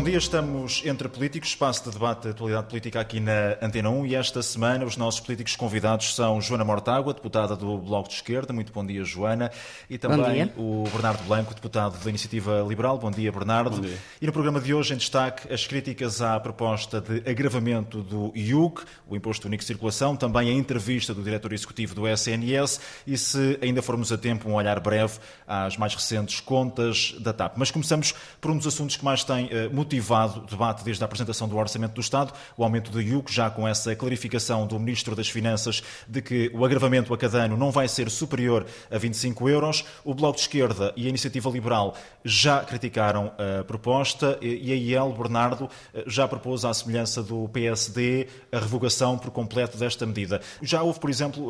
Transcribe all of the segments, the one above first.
Bom dia, estamos entre políticos, espaço de debate da atualidade política aqui na Antena 1 e esta semana os nossos políticos convidados são Joana Mortágua, deputada do Bloco de Esquerda, muito bom dia Joana, e também o Bernardo Blanco, deputado da Iniciativa Liberal. Bom dia Bernardo. Bom dia. E no programa de hoje em destaque as críticas à proposta de agravamento do IUC, o Imposto Único de Circulação, também a entrevista do diretor executivo do SNS e se ainda formos a tempo um olhar breve às mais recentes contas da TAP. Mas começamos por um dos assuntos que mais tem uh, motivado debate desde a apresentação do Orçamento do Estado, o aumento do IUC, já com essa clarificação do Ministro das Finanças de que o agravamento a cada ano não vai ser superior a 25 euros. O Bloco de Esquerda e a Iniciativa Liberal já criticaram a proposta e a IEL, Bernardo, já propôs, à semelhança do PSD, a revogação por completo desta medida. Já houve, por exemplo,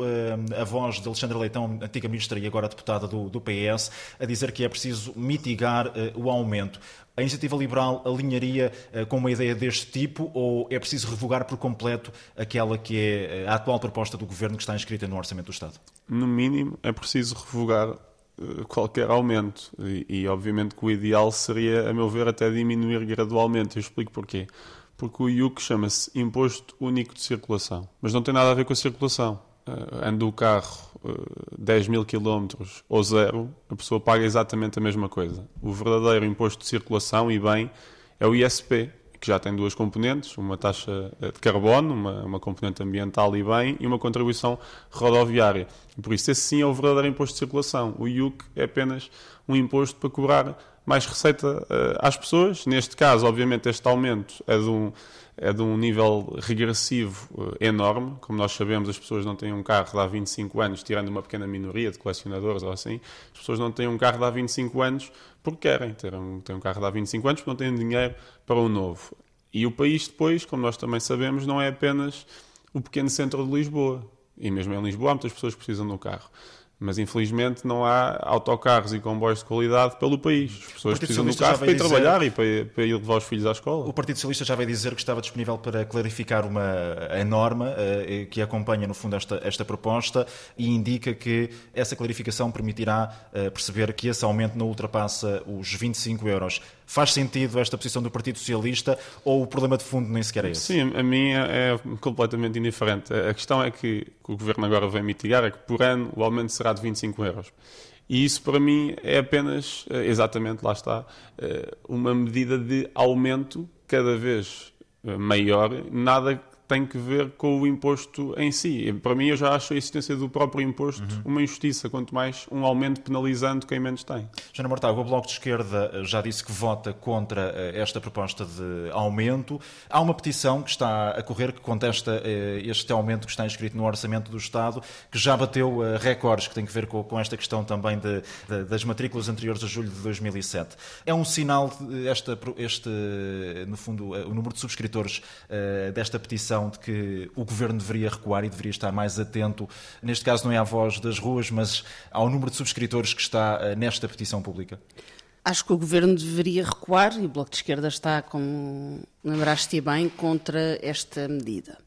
a voz de Alexandra Leitão, antiga ministra e agora deputada do, do PS, a dizer que é preciso mitigar o aumento. A iniciativa liberal alinharia uh, com uma ideia deste tipo ou é preciso revogar por completo aquela que é a atual proposta do governo que está inscrita no Orçamento do Estado? No mínimo, é preciso revogar uh, qualquer aumento e, e, obviamente, que o ideal seria, a meu ver, até diminuir gradualmente. Eu explico porquê. Porque o IUC chama-se Imposto Único de Circulação, mas não tem nada a ver com a circulação. Uh, anda o carro 10 mil quilómetros ou zero, a pessoa paga exatamente a mesma coisa. O verdadeiro imposto de circulação e bem é o ISP, que já tem duas componentes, uma taxa de carbono, uma, uma componente ambiental e bem, e uma contribuição rodoviária. Por isso, esse sim é o verdadeiro imposto de circulação. O IUC é apenas um imposto para cobrar mais receita uh, às pessoas. Neste caso, obviamente, este aumento é de um, é de um nível regressivo uh, enorme. Como nós sabemos, as pessoas não têm um carro de há 25 anos, tirando uma pequena minoria de colecionadores ou assim, as pessoas não têm um carro de há 25 anos porque querem ter um, ter um carro de há 25 anos porque não têm dinheiro para um novo. E o país depois, como nós também sabemos, não é apenas o pequeno centro de Lisboa. E mesmo em Lisboa, muitas pessoas precisam do carro. Mas infelizmente não há autocarros e comboios de qualidade pelo país. As pessoas precisam do carro para ir dizer... trabalhar e para, para, ir levar os filhos à escola. O Partido Socialista já vai dizer que estava disponível para clarificar uma, a norma uh, que acompanha, no fundo, esta, esta proposta e indica que essa clarificação permitirá uh, perceber que esse aumento não ultrapassa os 25 euros. Faz sentido esta posição do Partido Socialista ou o problema de fundo nem sequer é esse? Sim, a mim é, é completamente indiferente. A questão é que, o Governo agora vem mitigar é que por ano o aumento será de 25 euros. E isso para mim é apenas, eh, exatamente, lá está, eh, uma medida de aumento cada vez eh, maior, nada tem que ver com o imposto em si. Para mim, eu já acho a existência do próprio imposto uhum. uma injustiça, quanto mais um aumento penalizando quem menos tem. Jana Mortágua, o Bloco de Esquerda já disse que vota contra esta proposta de aumento. Há uma petição que está a correr que contesta este aumento que está inscrito no Orçamento do Estado, que já bateu recordes que tem que ver com esta questão também de, de, das matrículas anteriores a julho de 2007. É um sinal, esta, este, no fundo, o número de subscritores desta petição de que o governo deveria recuar e deveria estar mais atento, neste caso não é à voz das ruas, mas ao número de subscritores que está eh, nesta petição pública? Acho que o governo deveria recuar e o Bloco de Esquerda está, como lembraste bem, contra esta medida.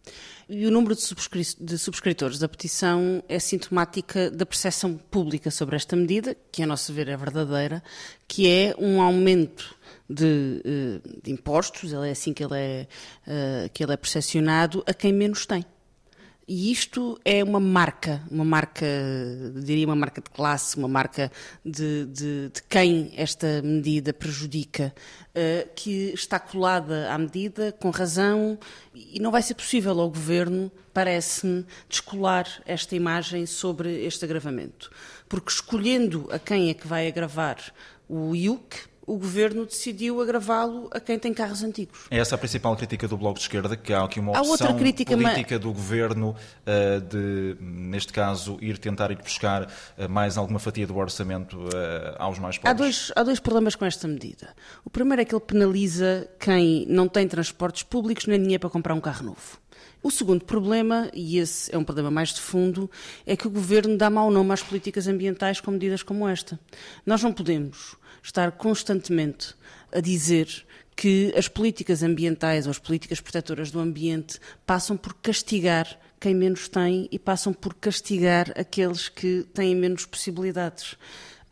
E o número de, subscri de, subscritores da petição é sintomática da percepção pública sobre esta medida, que a nosso ver é verdadeira, que é um aumento de, eh, de impostos, é assim que ele é, eh, que ele é percepcionado, a quem menos tem. E isto é uma marca, uma marca, diria uma marca de classe, uma marca de, de, de quem esta medida prejudica, uh, que está colada à medida, com razão, e não vai ser possível ao Governo, parece-me, descolar esta imagem sobre este agravamento. Porque escolhendo a quem é que vai agravar o IUC, o governo decidiu agravá-lo a quem tem carros antigos. É essa a principal crítica do Bloco de Esquerda, que há aqui uma opção outra crítica, política do governo uh, de, neste caso, ir tentar ir buscar uh, mais alguma fatia do orçamento uh, aos mais pobres? Há dois, há dois problemas com esta medida. O primeiro é que ele penaliza quem não tem transportes públicos nem dinheiro para comprar um carro novo. O segundo problema, e esse é um problema mais de fundo, é que o governo dá mau nome às políticas ambientais com medidas como esta. Nós não podemos estar constantemente a dizer que as políticas ambientais ou as políticas protetoras do ambiente passam por castigar quem menos tem e passam por castigar aqueles que têm menos possibilidades.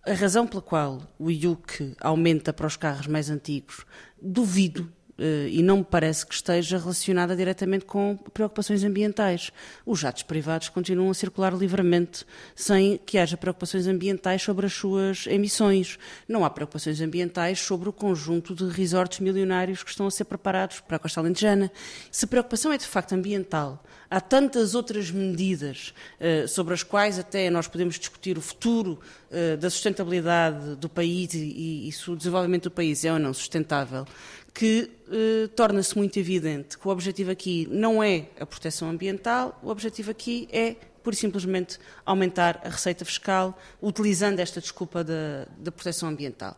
A razão pela qual o IUC aumenta para os carros mais antigos, duvido e não me parece que esteja relacionada diretamente com preocupações ambientais. Os jatos privados continuam a circular livremente sem que haja preocupações ambientais sobre as suas emissões. Não há preocupações ambientais sobre o conjunto de resorts milionários que estão a ser preparados para a Costa Alentejana. Se preocupação é de facto ambiental, há tantas outras medidas uh, sobre as quais até nós podemos discutir o futuro uh, da sustentabilidade do país e, e se o desenvolvimento do país é ou não sustentável, que eh, torna-se muito evidente que o objetivo aqui não é a proteção ambiental, o objetivo aqui é, por simplesmente, aumentar a receita fiscal, utilizando esta desculpa da, da proteção ambiental.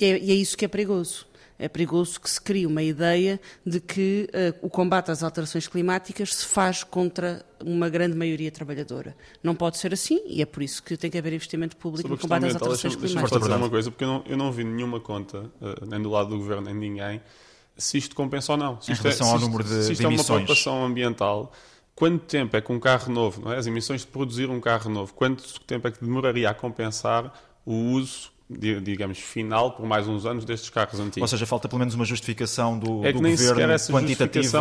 E é, e é isso que é perigoso é perigoso que se crie uma ideia de que uh, o combate às alterações climáticas se faz contra uma grande maioria trabalhadora. Não pode ser assim e é por isso que tem que haver investimento público no combate às alterações climáticas. Deixa-me dizer uma coisa, porque eu não, eu não vi nenhuma conta, uh, nem do lado do governo, nem de ninguém, se isto compensa ou não. Se em isto é- relação é, ao se número isto, de, se isto de é uma preocupação ambiental, quanto tempo é que um carro novo, não é? as emissões de produzir um carro novo, quanto tempo é que demoraria a compensar o uso digamos, final por mais uns anos destes carros antigos. Ou seja, falta pelo menos uma justificação do, é que do nem governo quantitativa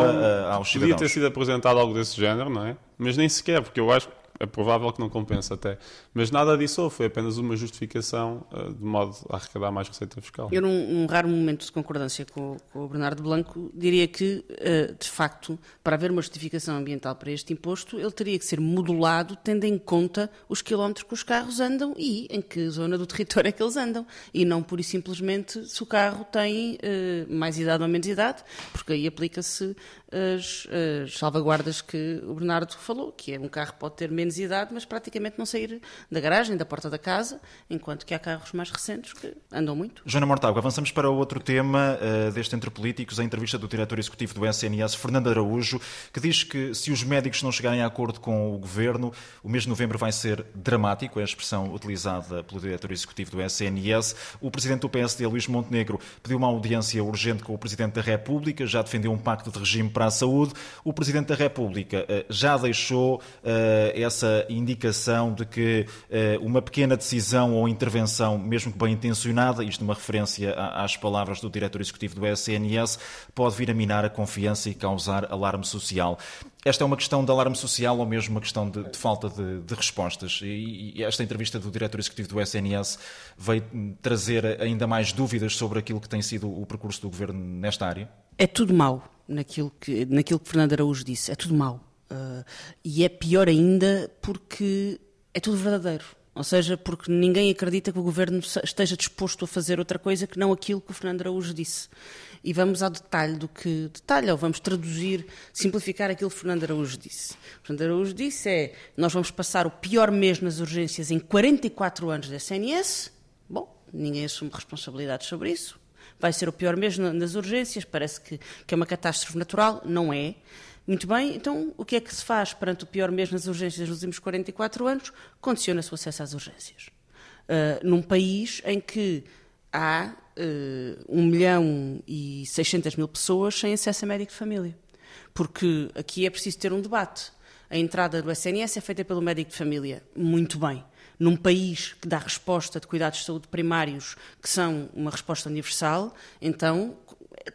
aos Podia ter sido apresentado algo desse género, não é? Mas nem sequer, porque eu acho é provável que não compensa até. Mas nada disso foi apenas uma justificação uh, de modo a arrecadar mais receita fiscal. Eu, num, num raro momento de concordância com, com, o Bernardo Blanco, diria que, uh, de facto, para haver uma justificação ambiental para este imposto, ele teria que ser modulado tendo em conta os quilómetros que os carros andam e em que zona do território é que eles andam. E não pura e simplesmente se o carro tem uh, mais idade ou menos idade, porque aí aplica-se as, as, salvaguardas que o Bernardo falou, que é um carro pode ter menos idade, mas praticamente não sair da garagem, da porta da casa, enquanto que há carros mais recentes que andam muito. Joana Mortágua, avançamos para outro tema uh, deste Entre Políticos, a entrevista do diretor executivo do SNS, Fernando Araújo, que diz que se os médicos não chegarem a acordo com o governo, o mês de novembro vai ser dramático, é a expressão utilizada pelo diretor executivo do SNS. O presidente do PSD, Luís Montenegro, pediu uma audiência urgente com o presidente da República, já defendeu um pacto de regime para a saúde. O Presidente da República uh, já deixou uh, essa indicação de que uh, uma pequena decisão ou intervenção, mesmo que bem intencionada, isto numa referência às palavras do diretor executivo do SNS, pode vir a minar a confiança e causar alarme social. Esta é uma questão de alarme social ou mesmo uma questão de, de falta de, de respostas? E, e, esta entrevista do diretor executivo do SNS veio trazer ainda mais dúvidas sobre aquilo que tem sido o percurso do governo nesta área? É tudo mau naquilo que, naquilo que Fernando Araújo disse. É tudo mau. Uh, e é pior ainda porque é tudo verdadeiro. Ou seja, porque ninguém acredita que o governo esteja disposto a fazer outra coisa que não aquilo que o Fernando Araújo disse. E vamos ao detalhe do que. Detalhe, ou vamos traduzir, simplificar aquilo que o Fernando Araújo disse. O Fernando Araújo disse é: nós vamos passar o pior mês nas urgências em 44 anos da SNS. Bom, ninguém assume responsabilidades sobre isso. Vai ser o pior mês nas urgências, parece que, que é uma catástrofe natural. Não é. Muito bem, então o que é que se faz perante o pior mês nas urgências nos últimos 44 anos? Condiciona-se o acesso às urgências. Uh, num país em que há uh, 1 milhão e 600 mil pessoas sem acesso a médico de família. Porque aqui é preciso ter um debate. A entrada do SNS é feita pelo médico de família. Muito bem. Num país que dá resposta de cuidados de saúde primários, que são uma resposta universal, então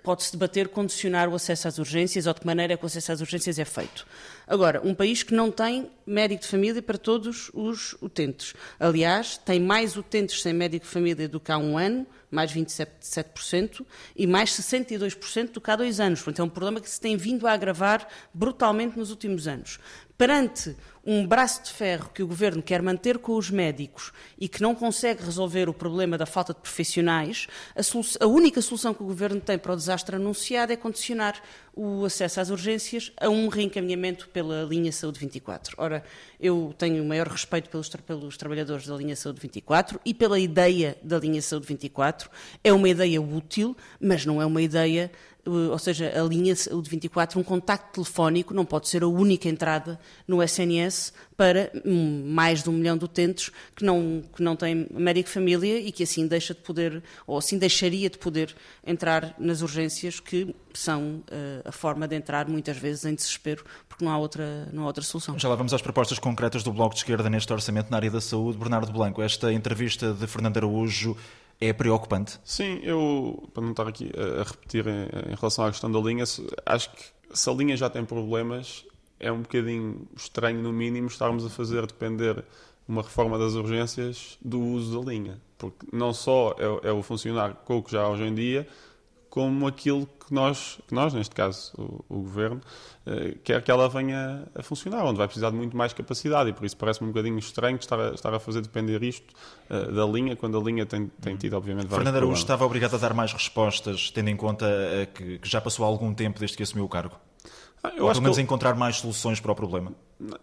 pode-se debater condicionar o acesso às urgências ou de que maneira é que o acesso às urgências é feito. Agora, um país que não tem médico de família para todos os utentes. Aliás, tem mais utentes sem médico de família do que há um ano, mais 27%, e mais 62% do que há dois anos. Portanto, é um problema que se tem vindo a agravar brutalmente nos últimos anos. Perante um braço de ferro que o Governo quer manter com os médicos e que não consegue resolver o problema da falta de profissionais, a, a, única solução que o Governo tem para o desastre anunciado é condicionar o acesso às urgências a um reencaminhamento pela linha Saúde 24. Ora, eu tenho o maior respeito pelos, pelos trabalhadores da linha Saúde 24 e pela ideia da linha Saúde 24. É uma ideia útil, mas não é uma ideia eh, ou seja, a linha Saúde 24, um contacto telefónico não pode ser a única entrada no SNS para mais de um milhão de utentes que não, que não têm médico família e que assim deixa de poder, ou assim deixaria de poder entrar nas urgências que são uh, a forma de entrar muitas vezes em desespero porque não há outra, não há outra solução. Já lá vamos às propostas concretas do Bloco de Esquerda neste orçamento na área da saúde. Bernardo Blanco, esta entrevista de Fernando Araújo é preocupante? Sim, eu, para não estar aqui a repetir em, em relação à questão da linha, acho que se a linha já tem problemas, é um bocadinho estranho, no mínimo, estarmos a fazer depender uma reforma das urgências do uso da linha. Porque não só é, é o funcionar com o que já há hoje em dia, como aquilo que nós, que nós neste caso o, o Governo, uh, quer que ela venha a funcionar, onde vai precisar de muito mais capacidade e por isso parece-me um bocadinho estranho estar a, estar a fazer depender isto uh, da linha, quando a linha tem, tem tido, obviamente, vários Fernando Araújo estava obrigado a dar mais respostas, tendo em conta uh, que, que, já passou algum tempo desde que assumiu o cargo? Ah, eu Ou pelo menos ele... encontrar mais soluções para o problema?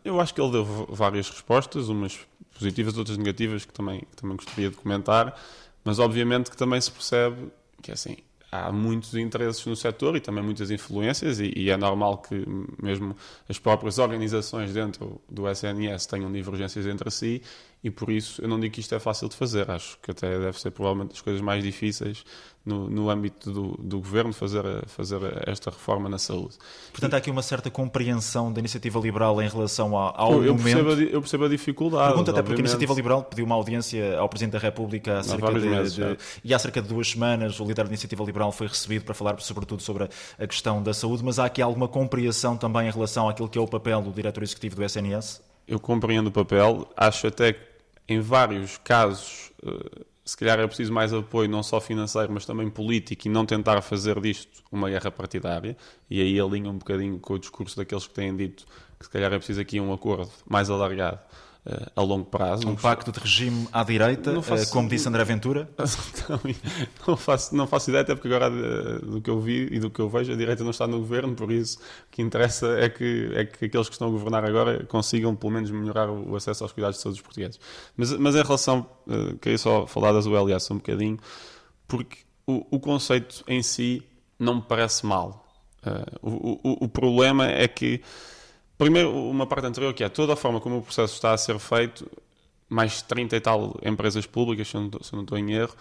Eu acho que ele deu várias respostas, umas positivas, outras negativas, que também, que também gostaria de comentar, mas obviamente que também se percebe que assim, há muitos interesses no setor e também muitas influências, e, e, é normal que mesmo as próprias organizações dentro do SNS tenham divergências entre si, e por isso eu não digo que isto é fácil de fazer, acho que até deve ser provavelmente das coisas mais difíceis no, no âmbito do, do, governo fazer, fazer esta reforma na saúde. Portanto, há aqui uma certa compreensão da iniciativa liberal em relação ao, ao eu, momento. Percebo a, eu percebo a dificuldade. Pergunto até porque a iniciativa liberal pediu uma audiência ao Presidente da República há cerca de, meses, de, e há cerca de duas semanas o líder da iniciativa liberal foi recebido para falar sobretudo sobre a questão da saúde, mas há aqui alguma compreensão também em relação àquilo que é o papel do diretor executivo do SNS? Eu compreendo o papel, acho até que em vários casos eh, se calhar é preciso mais apoio, não só financeiro, mas também político, e não tentar fazer disto uma guerra partidária. E aí alinha um bocadinho com o discurso daqueles que têm dito que se calhar é preciso aqui um acordo mais alargado uh, a longo prazo. Um pacto de regime à direita, faço, uh, como disse André Ventura? Não, faço, não faço ideia, até porque agora uh, do que eu vi e do que eu vejo, a direita não está no governo, por isso o que interessa é que, é que aqueles que estão a governar agora consigam pelo menos melhorar o acesso aos cuidados de saúde dos portugueses. Mas, mas em relação, uh, queria só falar das ULS um bocadinho, porque o, o conceito em si não me parece mal. o, o, o problema é que Primeiro, uma parte anterior, que é toda a forma como o processo está a ser feito, mais 30 e tal empresas públicas, se não, se eu não estou em erro,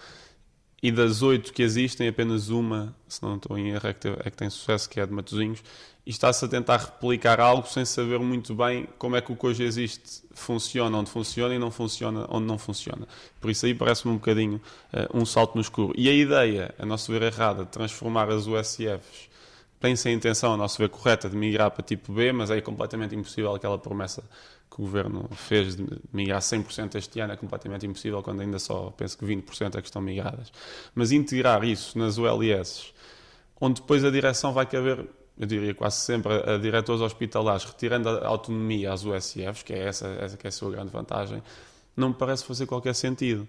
e das oito que existem, apenas uma, se não estou em erro, é que, tem, é que tem sucesso, que é a de Matosinhos, e está-se a tentar replicar algo sem saber muito bem como é que o que hoje existe funciona onde funciona e não funciona onde não funciona. Por isso aí parece-me um bocadinho uh, um salto no escuro. E a ideia, a nosso ver errada, de transformar as USFs tem-se a intenção, a nosso ver, correta de migrar para tipo B, mas é completamente impossível aquela promessa que o governo fez de migrar 100% este ano é completamente impossível, quando ainda só penso que 20% é que estão migradas. Mas integrar isso nas ULS, onde depois a direção vai caber, eu diria quase sempre, a, diretores hospitalares, retirando a autonomia às USFs, que é essa, essa que é a sua grande vantagem, não me parece fazer qualquer sentido.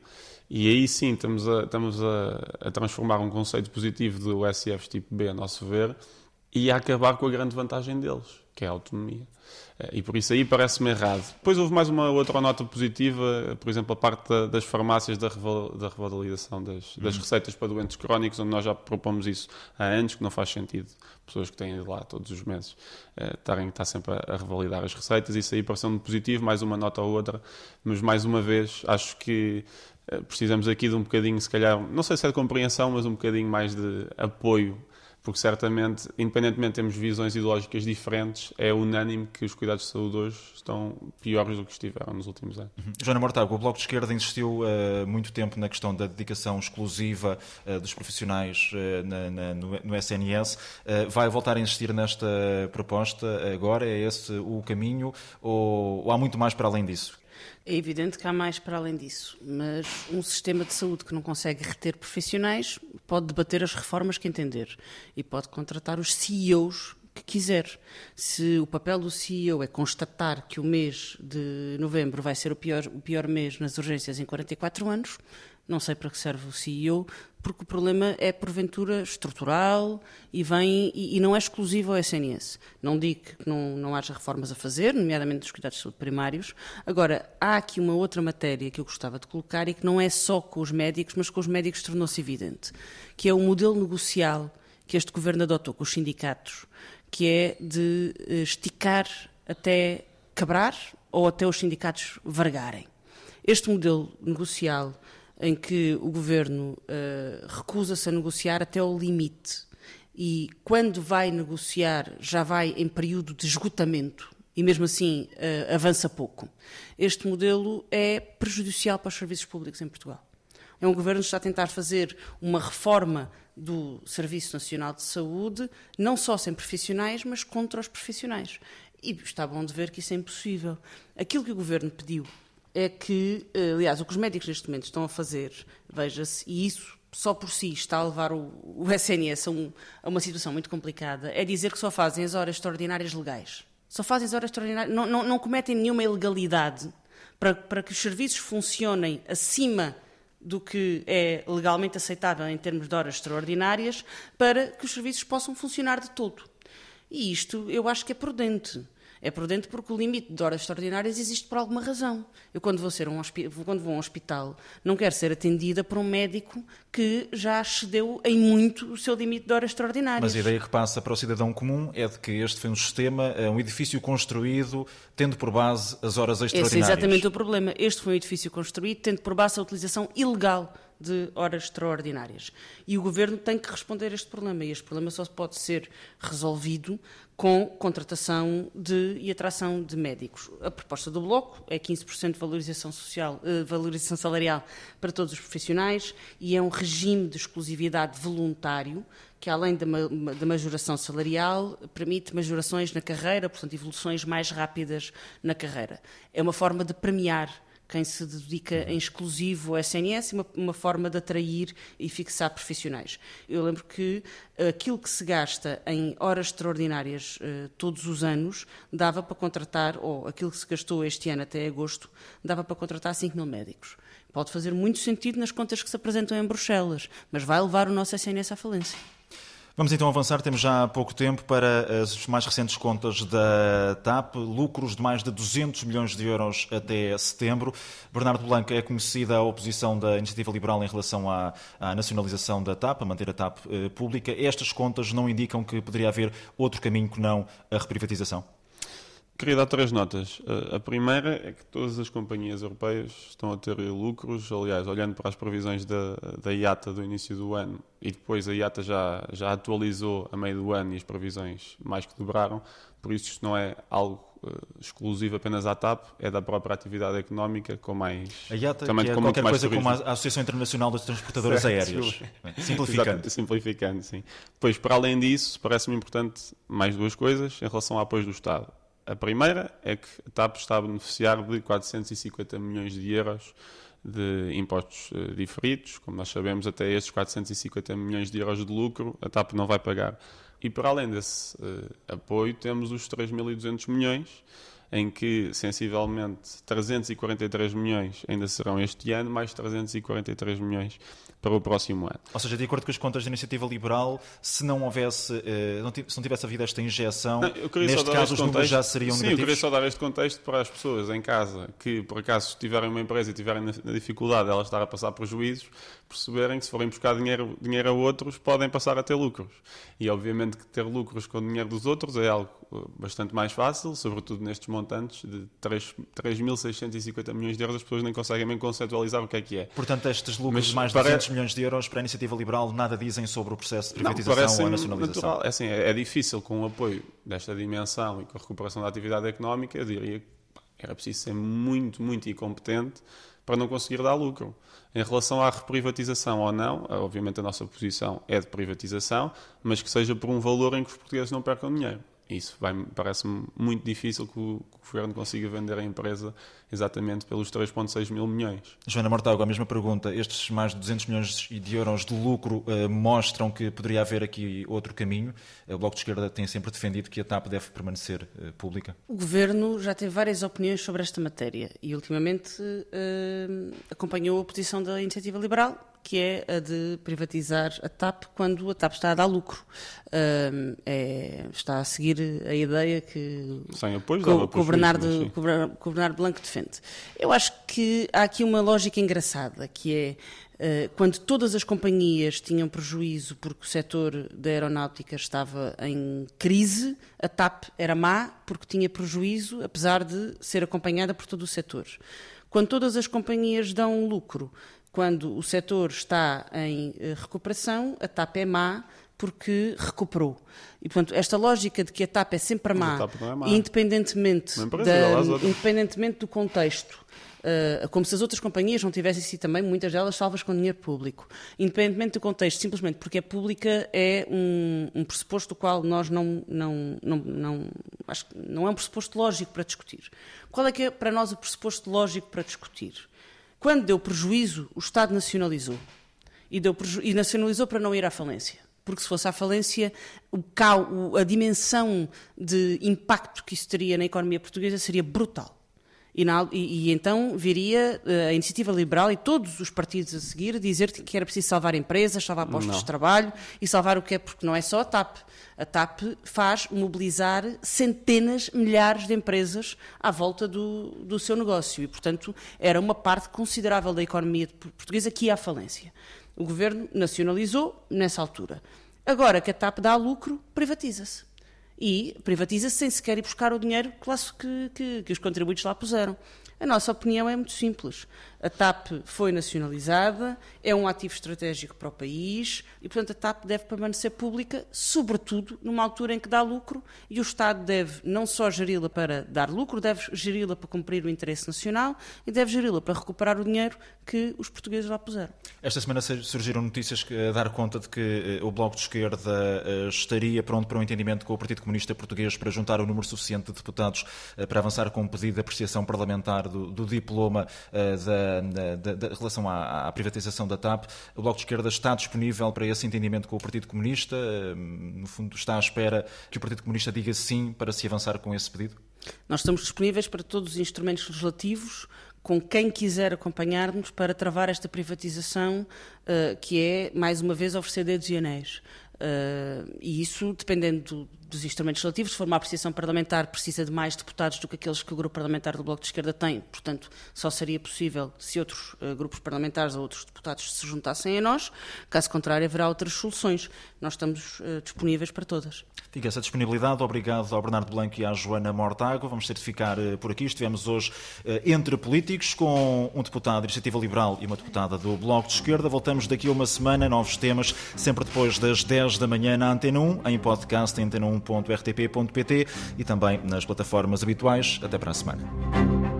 E aí sim estamos a, estamos a, a transformar um conceito positivo do USFs tipo B, a nosso ver, e a acabar com a grande vantagem deles, que é a autonomia. Eh, e por isso aí parece-me errado. Depois houve mais uma outra nota positiva, por exemplo, a parte da, das farmácias da, da revalorização das, das, uhum. receitas para doentes crónicos, onde nós já propomos isso há anos, que não faz sentido pessoas que têm ido lá todos os meses uh, estarem estar sempre a, a, revalidar as receitas. Isso aí pareceu-me positivo, mais uma nota ou outra, mas mais uma vez acho que uh, precisamos aqui de um bocadinho, se calhar, não sei se é de compreensão, mas um bocadinho mais de apoio porque certamente, independentemente de termos visões ideológicas diferentes, é unânime que os cuidados de saúde hoje estão piores do que estiveram nos últimos anos. Uhum. Joana Mortágua, o Bloco de Esquerda insistiu uh, muito tempo na questão da dedicação exclusiva uh, dos profissionais uh, na, na, no, no, SNS. vai voltar a insistir nesta proposta agora? É esse o caminho? Ou, ou há muito mais para além disso? É evidente que há mais para além disso, mas um sistema de saúde que não consegue reter profissionais pode debater as reformas que entender e pode contratar os CEOs que quiser. Se o papel do CEO é constatar que o mês de novembro vai ser o pior, o pior mês nas urgências em 44 anos, não sei para que serve o CEO, porque o problema é porventura estrutural e vem e, e não é exclusivo ao SNS. Não digo que não, não haja reformas a fazer, nomeadamente dos cuidados de saúde primários. Agora, há aqui uma outra matéria que eu gostava de colocar e que não é só com os médicos, mas com os médicos tornou-se evidente, que é o modelo negocial que este governo adotou com os sindicatos, que é de eh, esticar até quebrar ou até os sindicatos vergarem. Este modelo negocial em que o governo uh, recusa-se a negociar até o limite e quando vai negociar já vai em período de esgotamento e mesmo assim uh, avança pouco. Este modelo é prejudicial para os serviços públicos em Portugal. É um governo que está a tentar fazer uma reforma do Serviço Nacional de Saúde, não só sem profissionais, mas contra os profissionais. E está bom de ver que isso é impossível. Aquilo que o governo pediu é que, eh, aliás, o que os médicos neste momento estão a fazer, veja-se, e isso só por si está a levar o, o SNS a, um, a, uma situação muito complicada, é dizer que só fazem as horas extraordinárias legais. Só fazem as horas extraordinárias, não, não, não cometem nenhuma ilegalidade para, para que os serviços funcionem acima do que é legalmente aceitável em termos de horas extraordinárias, para que os serviços possam funcionar de todo. E isto eu acho que é prudente. É prudente porque o limite de horas extraordinárias existe por alguma razão. Eu, quando vou, ser um, quando vou a um hospital, não quero ser atendida por um médico que já excedeu em muito o seu limite de horas extraordinárias. Mas a ideia que passa para o cidadão comum é de que este foi um sistema, é um edifício construído tendo por base as horas extraordinárias. Esse é exatamente o problema. Este foi um edifício construído tendo por base a utilização ilegal de horas extraordinárias. E o governo tem que responder a este problema. E este problema só pode ser resolvido com contratação de, e atração de médicos. A proposta do Bloco é 15% de valorização, social, eh, valorização salarial para todos os profissionais e é um regime de exclusividade voluntário que, além da, da majoração salarial, permite majorações na carreira, portanto, evoluções mais rápidas na carreira. É uma forma de premiar quem se dedica em exclusivo ao SNS, uma, uma forma de atrair e fixar profissionais. Eu lembro que aquilo que se gasta em horas extraordinárias uh, todos os anos dava para contratar, ou aquilo que se gastou este ano até agosto, dava para contratar 5 mil médicos. Pode fazer muito sentido nas contas que se apresentam em Bruxelas, mas vai levar o nosso SNS à falência. Vamos então avançar, temos já pouco tempo para as mais recentes contas da TAP, lucros de mais de 200 milhões de euros até setembro. Bernardo Blanco é conhecida a oposição da Iniciativa Liberal em relação à, à nacionalização da TAP, a manter a TAP eh, pública. Estas contas não indicam que poderia haver outro caminho que não a reprivatização? Queria dar três notas. A primeira é que todas as companhias europeias estão a ter lucros. Aliás, olhando para as previsões da, da IATA do início do ano, e depois a IATA já, já atualizou a meio do ano e as previsões mais que dobraram, por isso isto não é algo uh, exclusivo apenas à TAP, é da própria atividade económica com mais... A IATA também, que é qualquer coisa turismo. como a Associação Internacional das Transportadoras certo. Aéreas. Simplificando. simplificando, sim. Pois, para além disso, parece-me importante mais duas coisas em relação ao apoio do Estado. A primeira é que a TAP está a beneficiar de 450 milhões de euros de impostos uh, diferidos. Como nós sabemos, até estes 450 milhões de euros de lucro a TAP não vai pagar. E para além desse uh, apoio, temos os 3.200 milhões, em que sensivelmente 343 milhões ainda serão este ano, mais 343 milhões para o próximo ano. Ou seja, de acordo com as contas da Iniciativa Liberal, se não houvesse, eh, se não tivesse havido esta injeção, não, neste caso os números já seriam sim, negativos? Sim, eu queria só dar este contexto para as pessoas em casa que, por acaso, tiverem uma empresa e tiverem na dificuldade de ela estar a passar prejuízos, perceberem que se forem buscar dinheiro, dinheiro a outros, podem passar a ter lucros. E, obviamente, que ter lucros com o dinheiro dos outros é algo eh, bastante mais fácil, sobretudo nestes montantes de 3.650 milhões de euros, as pessoas nem conseguem bem conceptualizar o que é que é. Portanto, estes lucros de mais de 200 milhões de euros para a iniciativa liberal nada dizem sobre o processo de privatização não, ou nacionalização? Natural. É, assim, é, é difícil com o apoio desta dimensão e com a recuperação da atividade económica, eu diria que era preciso ser muito, muito incompetente para não conseguir dar lucro. Em relação à reprivatização ou não, obviamente a nossa posição é de privatização, mas que seja por um valor em que os portugueses não percam dinheiro. Isso parece-me muito difícil que o, que o, governo consiga vender a empresa exatamente pelos 3,6 mil milhões. Joana Mortágua, a mesma pergunta. Estes mais de 200 milhões de euros de lucro uh, mostram que poderia haver aqui outro caminho. O Bloco de Esquerda tem sempre defendido que a TAP deve permanecer uh, pública. O governo já teve várias opiniões sobre esta matéria e ultimamente uh, acompanhou a posição da Iniciativa Liberal que é a de privatizar a TAP quando a TAP está a dar lucro. Um, é, está a seguir a ideia que, Sem apoio, que, que, o Bernardo, que o Bernardo Blanco defende. Eu acho que há aqui uma lógica engraçada, que é quando todas as companhias tinham prejuízo porque o setor da aeronáutica estava em crise, a TAP era má porque tinha prejuízo, apesar de ser acompanhada por todo o setor. Quando todas as companhias dão lucro, quando o setor está em eh, recuperação, a TAP é má porque recuperou. E, portanto, esta lógica de que a TAP é sempre má, é má. independentemente, da, independentemente do contexto, uh, como se as outras companhias não tivessem sido também, muitas delas, salvas com dinheiro público. Independentemente do contexto, simplesmente porque é pública, é um, um pressuposto do qual nós não, não, não, não, acho que não é um pressuposto lógico para discutir. Qual é que é para nós o pressuposto lógico para discutir? Quando deu prejuízo, o Estado nacionalizou. E, deu e nacionalizou para não ir à falência porque se fosse à falência, o, a dimensão de impacto que isso teria na economia portuguesa seria brutal. E, na, e, e, então viria uh, a iniciativa liberal e todos os partidos a seguir dizer que era preciso salvar empresas, salvar postos não. de trabalho e salvar o que é, porque não é só a TAP. A TAP faz mobilizar centenas, milhares de empresas à volta do, do seu negócio e, portanto, era uma parte considerável da economia portuguesa que ia à falência. O governo nacionalizou nessa altura. Agora que a TAP dá lucro, privatiza-se e privatiza-se sem sequer ir buscar o dinheiro que, que, que os contribuintes lá puseram. A nossa opinião é muito simples. A TAP foi nacionalizada, é um ativo estratégico para o país e, portanto, a TAP deve permanecer pública, sobretudo numa altura em que dá lucro e o Estado deve não só geri-la para dar lucro, deve geri-la para cumprir o interesse nacional e deve geri-la para recuperar o dinheiro que os portugueses lá puseram. Esta semana surgiram notícias a dar conta de que eh, o Bloco de Esquerda eh, estaria pronto para um entendimento com o Partido Comunista Português para juntar o número suficiente de deputados eh, para avançar com um pedido de apreciação parlamentar do, do diploma da da, da, relação à, à, privatização da TAP, o Bloco de Esquerda está disponível para esse entendimento com o Partido Comunista? Hum, no fundo, está à espera que o Partido Comunista diga sim para se avançar com esse pedido? Nós estamos disponíveis para todos os instrumentos legislativos com quem quiser acompanhar-nos para travar esta privatização, uh, que é, mais uma vez, oferecer dedos e anéis. Uh, e isso, dependendo dos instrumentos legislativos, se for uma apreciação parlamentar, precisa de mais deputados do que aqueles que o grupo parlamentar do Bloco de Esquerda tem. Portanto, só seria possível se outros uh, grupos parlamentares ou outros deputados se juntassem a nós. Caso contrário, haverá outras soluções. Nós estamos uh, disponíveis para todas. Diga essa disponibilidade. Obrigado ao Bernardo Blanco e à Joana Mortago. Vamos ter de ficar uh, por aqui. Estivemos hoje entre políticos com um deputado da Iniciativa Liberal e uma deputada do Bloco de Esquerda. Voltamos daqui a uma semana, novos temas, sempre depois das 10 da manhã na Antena 1, em podcast em antena1.rtp.pt e também nas plataformas habituais. Até para a semana.